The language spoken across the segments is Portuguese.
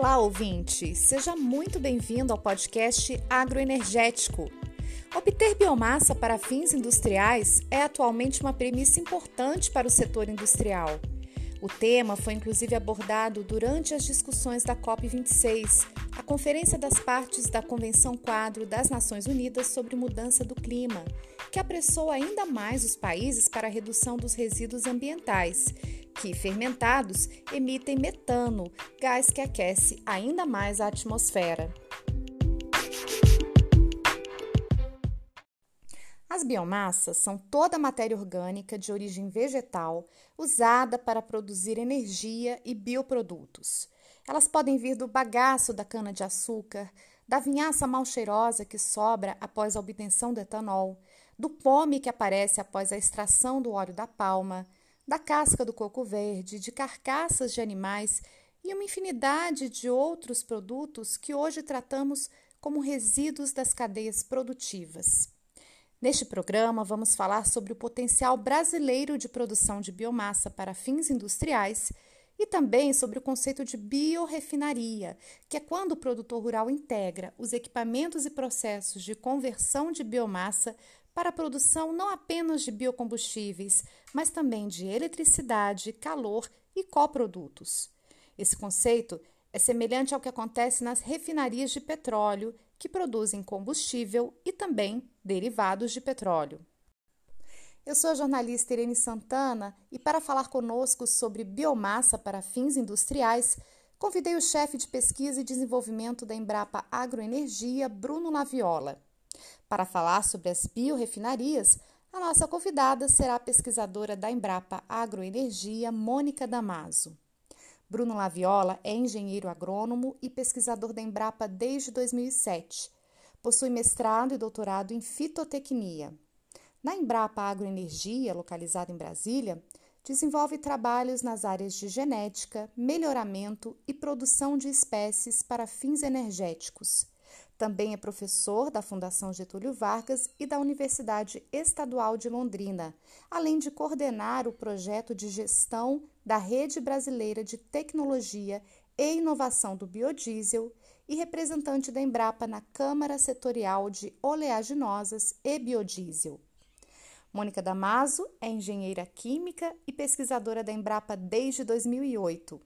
Olá, ouvinte! Seja muito bem-vindo ao podcast Agroenergético. Obter biomassa para fins industriais é atualmente uma premissa importante para o setor industrial. O tema foi inclusive abordado durante as discussões da COP26, a Conferência das Partes da Convenção Quadro das Nações Unidas sobre Mudança do Clima, que apressou ainda mais os países para a redução dos resíduos ambientais, que, fermentados, emitem metano, gás que aquece ainda mais a atmosfera. As biomassas são toda matéria orgânica de origem vegetal usada para produzir energia e bioprodutos. Elas podem vir do bagaço da cana-de-açúcar, da vinhaça mal cheirosa que sobra após a obtenção do etanol, do pome que aparece após a extração do óleo da palma, da casca do coco verde, de carcaças de animais e uma infinidade de outros produtos que hoje tratamos como resíduos das cadeias produtivas. Neste programa, vamos falar sobre o potencial brasileiro de produção de biomassa para fins industriais e também sobre o conceito de biorefinaria, que é quando o produtor rural integra os equipamentos e processos de conversão de biomassa para a produção não apenas de biocombustíveis, mas também de eletricidade, calor e coprodutos. Esse conceito é semelhante ao que acontece nas refinarias de petróleo, que produzem combustível e também derivados de petróleo. Eu sou a jornalista Irene Santana e, para falar conosco sobre biomassa para fins industriais, convidei o chefe de pesquisa e desenvolvimento da Embrapa Agroenergia, Bruno Laviola. Para falar sobre as biorefinarias, a nossa convidada será a pesquisadora da Embrapa Agroenergia, Mônica Damaso. Bruno Laviola é engenheiro agrônomo e pesquisador da Embrapa desde 2007. Possui mestrado e doutorado em fitotecnia. Na Embrapa Agroenergia, localizada em Brasília, desenvolve trabalhos nas áreas de genética, melhoramento e produção de espécies para fins energéticos. Também é professor da Fundação Getúlio Vargas e da Universidade Estadual de Londrina, além de coordenar o projeto de gestão da Rede Brasileira de Tecnologia e Inovação do Biodiesel e representante da Embrapa na Câmara Setorial de Oleaginosas e Biodiesel. Mônica Damaso é engenheira química e pesquisadora da Embrapa desde 2008.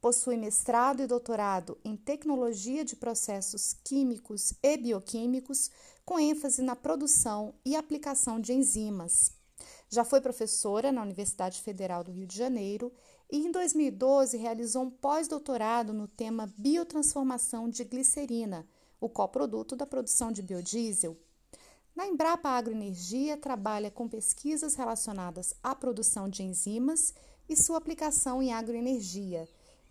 Possui mestrado e doutorado em Tecnologia de Processos Químicos e Bioquímicos, com ênfase na produção e aplicação de enzimas. Já foi professora na Universidade Federal do Rio de Janeiro e, em 2012, realizou um pós-doutorado no tema Biotransformação de Glicerina, o coproduto da produção de biodiesel. Na Embrapa Agroenergia, trabalha com pesquisas relacionadas à produção de enzimas e sua aplicação em agroenergia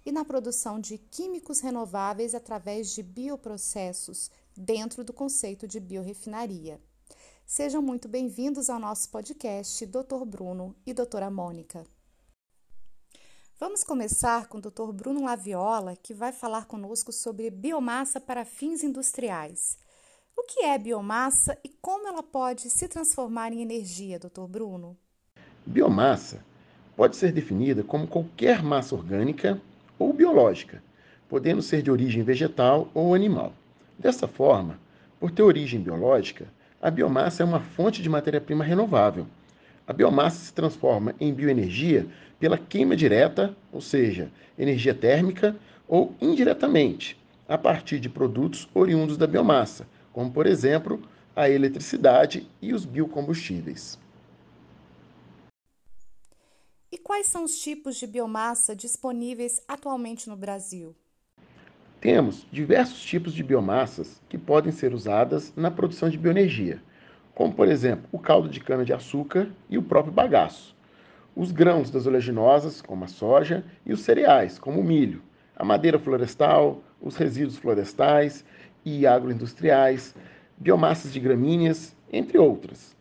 e na produção de químicos renováveis através de bioprocessos, dentro do conceito de biorefinaria. Sejam muito bem-vindos ao nosso podcast, Dr. Bruno e Doutora Mônica. Vamos começar com o Dr. Bruno Laviola, que vai falar conosco sobre biomassa para fins industriais. O que é biomassa e como ela pode se transformar em energia, Dr. Bruno? Biomassa pode ser definida como qualquer massa orgânica ou biológica, podendo ser de origem vegetal ou animal. Dessa forma, por ter origem biológica, a biomassa é uma fonte de matéria-prima renovável. A biomassa se transforma em bioenergia pela queima direta, ou seja, energia térmica, ou indiretamente, a partir de produtos oriundos da biomassa, como, por exemplo, a eletricidade e os biocombustíveis. E quais são os tipos de biomassa disponíveis atualmente no Brasil? Temos diversos tipos de biomassas que podem ser usadas na produção de bioenergia, como, por exemplo, o caldo de cana-de-açúcar e o próprio bagaço, os grãos das oleaginosas, como a soja, e os cereais, como o milho, a madeira florestal, os resíduos florestais e agroindustriais, biomassas de gramíneas, entre outras.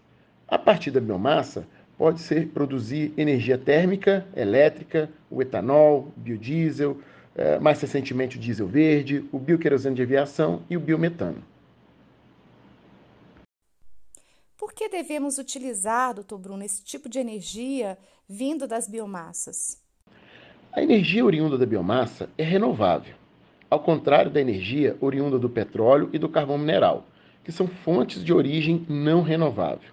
A partir da biomassa, pode ser produzir energia térmica, elétrica, o etanol, biodiesel, eh, mais recentemente o diesel verde, o bioquerosene de aviação e o biometano. Por que devemos utilizar, doutor Bruno, esse tipo de energia vindo das biomassas? A energia oriunda da biomassa é renovável. ao contrário da energia oriunda do petróleo e do carvão mineral, que são fontes de origem não renovável.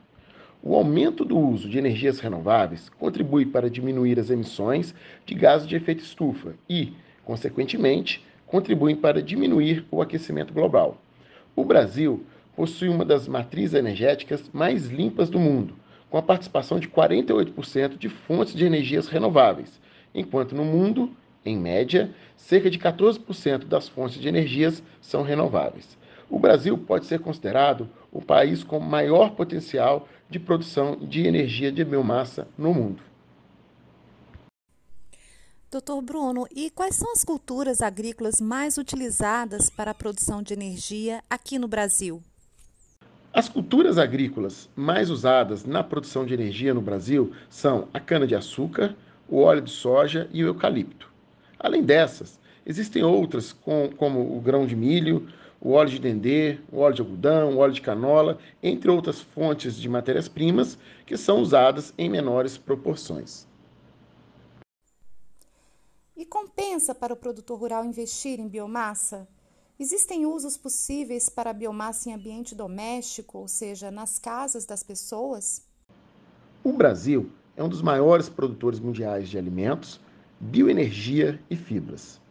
O aumento do uso de energias renováveis contribui para diminuir as emissões de gases de efeito estufa e, consequentemente, contribuem para diminuir o aquecimento global. O Brasil possui uma das matrizes energéticas mais limpas do mundo, com a participação de 48% de fontes de energias renováveis, enquanto no mundo, em média, cerca de 14% das fontes de energias são renováveis. O Brasil pode ser considerado o país com maior potencial de produção de energia de biomassa no mundo. Doutor Bruno, e quais são as culturas agrícolas mais utilizadas para a produção de energia aqui no Brasil? As culturas agrícolas mais usadas na produção de energia no Brasil são a cana-de-açúcar, o óleo de soja e o eucalipto. Além dessas, existem outras, como o grão de milho, o óleo de dendê, o óleo de algodão, o óleo de canola, entre outras fontes de matérias-primas que são usadas em menores proporções. E compensa para o produtor rural investir em biomassa? Existem usos possíveis para a biomassa em ambiente doméstico, ou seja, nas casas das pessoas? O Brasil é um dos maiores produtores mundiais de alimentos, bioenergia e fibras.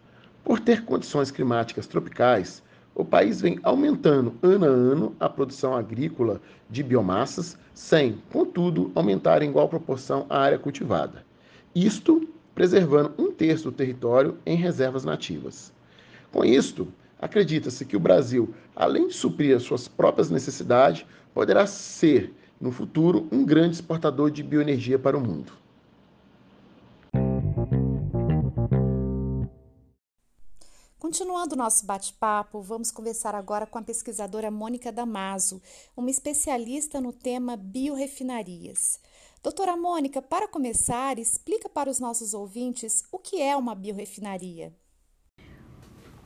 Por ter condições climáticas tropicais, o país vem aumentando ano a ano a produção agrícola de biomassas, sem, contudo, aumentar em igual proporção a área cultivada. Isto preservando um terço do território em reservas nativas. Com isto, acredita-se que o Brasil, além de suprir as suas próprias necessidades, poderá ser, no futuro, um grande exportador de bioenergia para o mundo. Continuando nosso bate-papo, vamos conversar agora com a pesquisadora Mônica Damaso, uma especialista no tema biorefinarias. Doutora Mônica, para começar, explica para os nossos ouvintes o que é uma biorefinaria.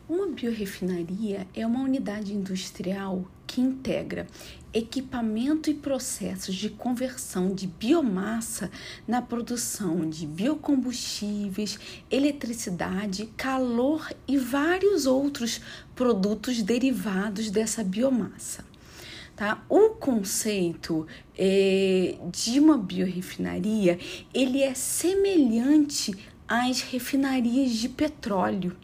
Uma biorefinaria é uma unidade industrial que integra equipamento e processos de conversão de biomassa na produção de biocombustíveis, eletricidade, calor e vários outros produtos derivados dessa biomassa. Tá? O conceito é, de uma biorefinaria ele é semelhante às refinarias de petróleo.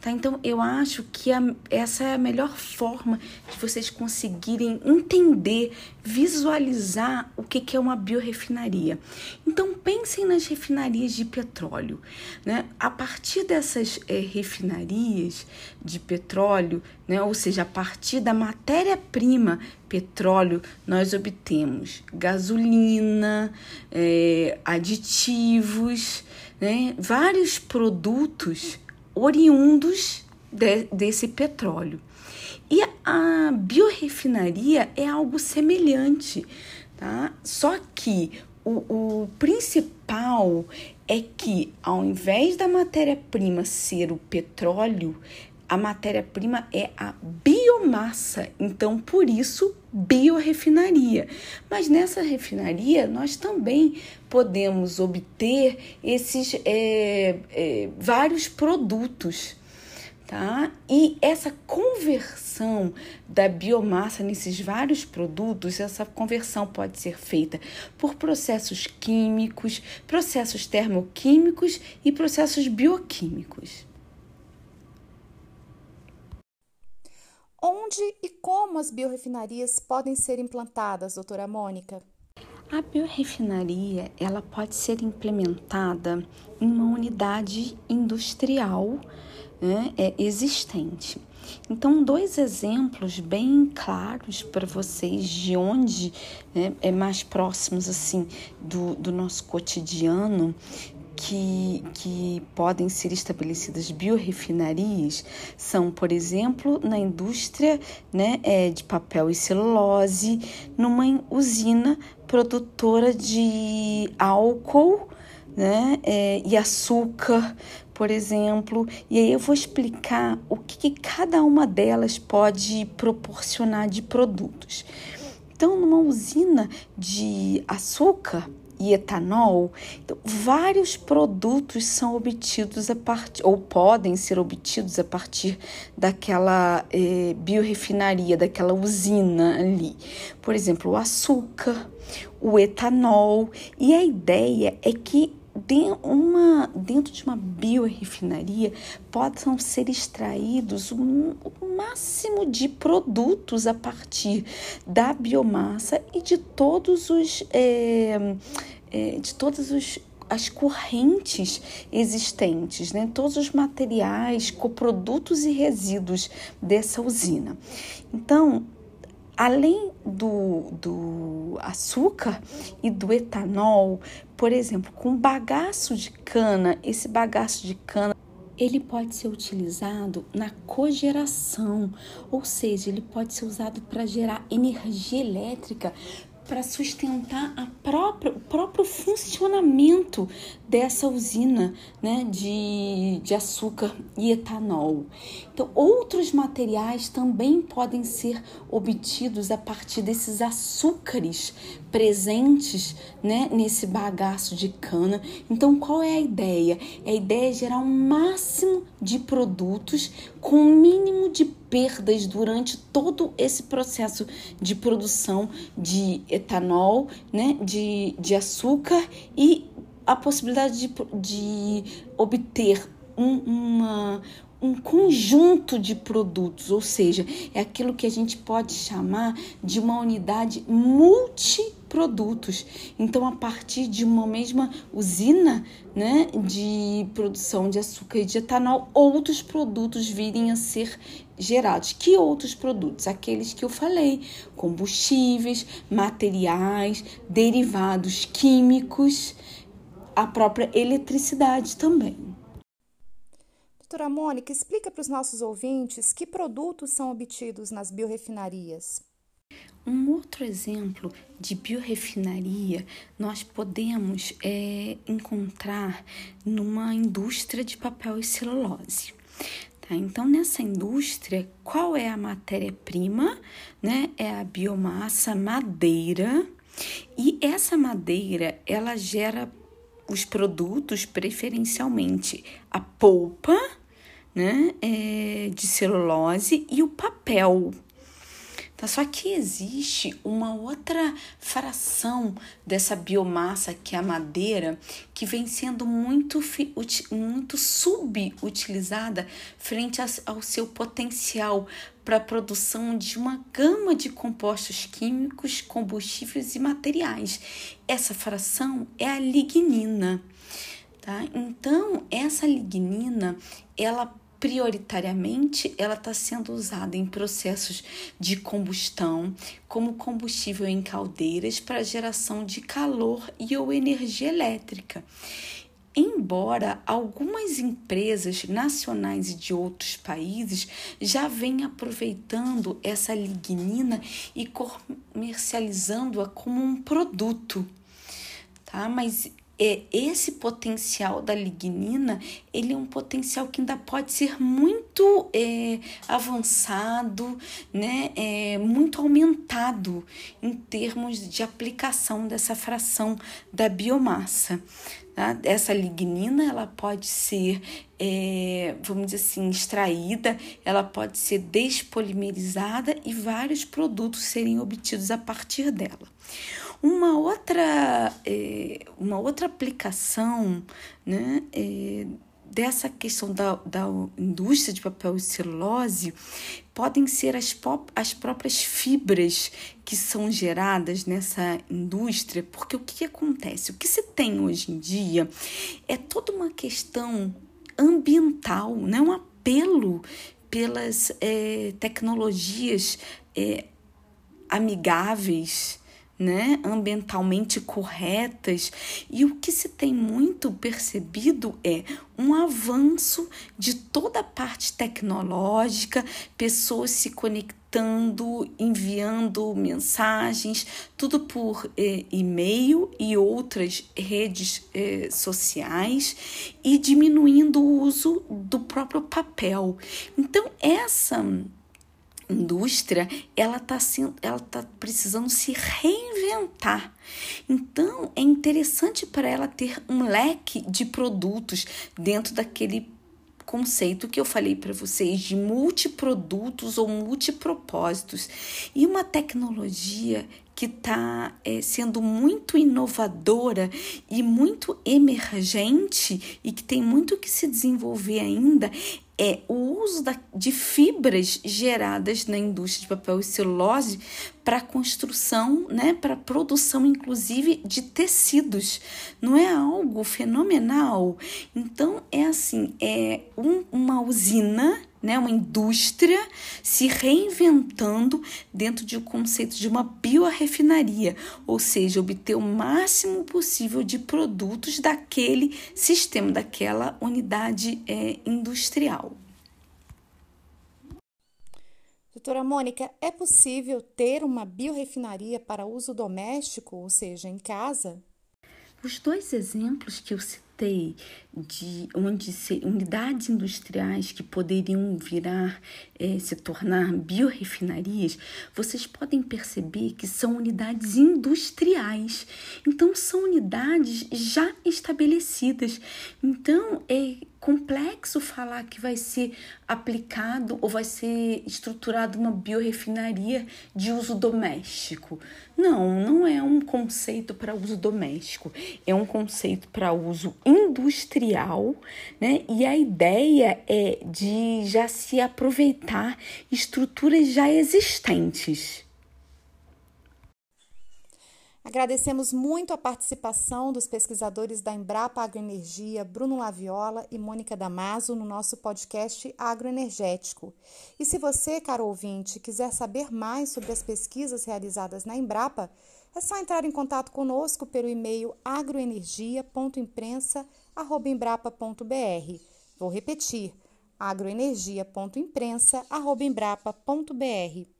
Tá? Então, eu acho que a, essa é a melhor forma de vocês conseguirem entender, visualizar o que, que é uma biorefinaria. Então, pensem nas refinarias de petróleo. Né? A partir dessas é, refinarias de petróleo, né? ou seja, a partir da matéria-prima petróleo, nós obtemos gasolina, é, aditivos, né? vários produtos oriundos de, desse petróleo. E a biorefinaria é algo semelhante, tá? Só que o, o principal é que, ao invés da matéria-prima ser o petróleo, a matéria-prima é a biomassa. Então, por isso, biorefinaria. Mas nessa refinaria, nós também podemos obter esses é, é, vários produtos. Tá? E essa conversão da biomassa nesses vários produtos, essa conversão pode ser feita por processos químicos, processos termoquímicos e processos bioquímicos. Onde e como as biorrefinarias podem ser implantadas, doutora Mônica? A biorefinaria ela pode ser implementada em uma unidade industrial né, é, existente. Então, dois exemplos bem claros para vocês de onde né, é mais próximos assim do, do nosso cotidiano que, que podem ser estabelecidas biorefinarias são, por exemplo, na indústria né, é, de papel e celulose, numa usina produtora de álcool né, é, e açúcar, por exemplo. E aí eu vou explicar o que, que cada uma delas pode proporcionar de produtos. Então, numa usina de açúcar, e etanol, então, vários produtos são obtidos a partir, ou podem ser obtidos a partir daquela eh, biorefinaria, daquela usina ali. Por exemplo, o açúcar, o etanol, e a ideia é que uma, dentro de uma biorefinaria possam ser extraídos o, o máximo de produtos a partir da biomassa e de todos os é, é, de todos os as correntes existentes, né? todos os materiais, coprodutos e resíduos dessa usina. Então, além do, do açúcar e do etanol, por exemplo, com bagaço de cana, esse bagaço de cana ele pode ser utilizado na cogeração, ou seja, ele pode ser usado para gerar energia elétrica para sustentar própria, o próprio funcionamento dessa usina né, de, de açúcar e etanol. Então, outros materiais também podem ser obtidos a partir desses açúcares presentes né, nesse bagaço de cana. Então, qual é a ideia? A ideia é gerar um máximo de produtos com o um mínimo de perdas durante todo esse processo de produção de etanol, né, de, de açúcar e a possibilidade de, de obter um, uma, um conjunto de produtos, ou seja, é aquilo que a gente pode chamar de uma unidade multiprodutos. Então, a partir de uma mesma usina né, de produção de açúcar e de etanol, outros produtos virem a ser gerados. Que outros produtos? Aqueles que eu falei: combustíveis, materiais, derivados químicos, a própria eletricidade também. Doutora Mônica, explica para os nossos ouvintes que produtos são obtidos nas biorrefinarias. Um outro exemplo de biorefinaria nós podemos é, encontrar numa indústria de papel e celulose. Tá? Então, nessa indústria, qual é a matéria-prima? Né? É a biomassa madeira. E essa madeira, ela gera os produtos, preferencialmente a polpa, né, é, de celulose e o papel. Tá? Só que existe uma outra fração dessa biomassa, que é a madeira, que vem sendo muito, muito subutilizada frente ao seu potencial para a produção de uma gama de compostos químicos, combustíveis e materiais. Essa fração é a lignina. Tá? Então, essa lignina, ela prioritariamente ela está sendo usada em processos de combustão, como combustível em caldeiras para geração de calor e ou energia elétrica. Embora algumas empresas nacionais e de outros países já venham aproveitando essa lignina e comercializando-a como um produto, tá? Mas esse potencial da lignina ele é um potencial que ainda pode ser muito é, avançado, né, é, muito aumentado em termos de aplicação dessa fração da biomassa. Tá? Essa lignina ela pode ser, é, vamos dizer assim, extraída, ela pode ser despolimerizada e vários produtos serem obtidos a partir dela. Uma outra, é, uma outra aplicação né, é, dessa questão da, da indústria de papel e celulose podem ser as, as próprias fibras que são geradas nessa indústria, porque o que, que acontece? O que se tem hoje em dia é toda uma questão ambiental, né? um apelo pelas é, tecnologias é, amigáveis né, ambientalmente corretas, e o que se tem muito percebido é um avanço de toda a parte tecnológica, pessoas se conectando, enviando mensagens, tudo por eh, e-mail e outras redes eh, sociais, e diminuindo o uso do próprio papel. Então, essa indústria ela está ela tá precisando se reinventar reinventar. Então, é interessante para ela ter um leque de produtos dentro daquele conceito que eu falei para vocês de multiprodutos ou multipropósitos e uma tecnologia que está é, sendo muito inovadora e muito emergente e que tem muito que se desenvolver ainda é o uso da, de fibras geradas na indústria de papel e celulose para construção, né, para produção inclusive de tecidos. Não é algo fenomenal? Então é assim, é um, uma usina né, uma indústria se reinventando dentro de um conceito de uma biorefinaria, ou seja, obter o máximo possível de produtos daquele sistema, daquela unidade é, industrial. Doutora Mônica, é possível ter uma biorefinaria para uso doméstico, ou seja, em casa? Os dois exemplos que eu citei de onde se, unidades industriais que poderiam virar é, se tornar biorefinarias, vocês podem perceber que são unidades industriais. Então são unidades já estabelecidas. Então é complexo falar que vai ser aplicado ou vai ser estruturado uma biorefinaria de uso doméstico. Não, não é um conceito para uso doméstico, é um conceito para uso industrial, né? E a ideia é de já se aproveitar estruturas já existentes. Agradecemos muito a participação dos pesquisadores da Embrapa Agroenergia, Bruno Laviola e Mônica Damaso, no nosso podcast Agroenergético. E se você, caro ouvinte, quiser saber mais sobre as pesquisas realizadas na Embrapa, é só entrar em contato conosco pelo e-mail agroenergia.imprensa.embrapa.br. Vou repetir, agroenergia.imprensa.embrapa.br.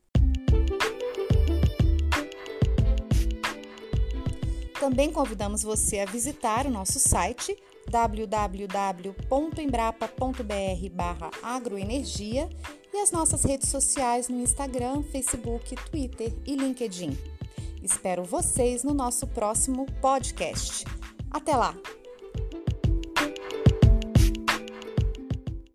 Também convidamos você a visitar o nosso site www.embrapa.br/agroenergia e as nossas redes sociais no Instagram, Facebook, Twitter e LinkedIn. Espero vocês no nosso próximo podcast. Até lá!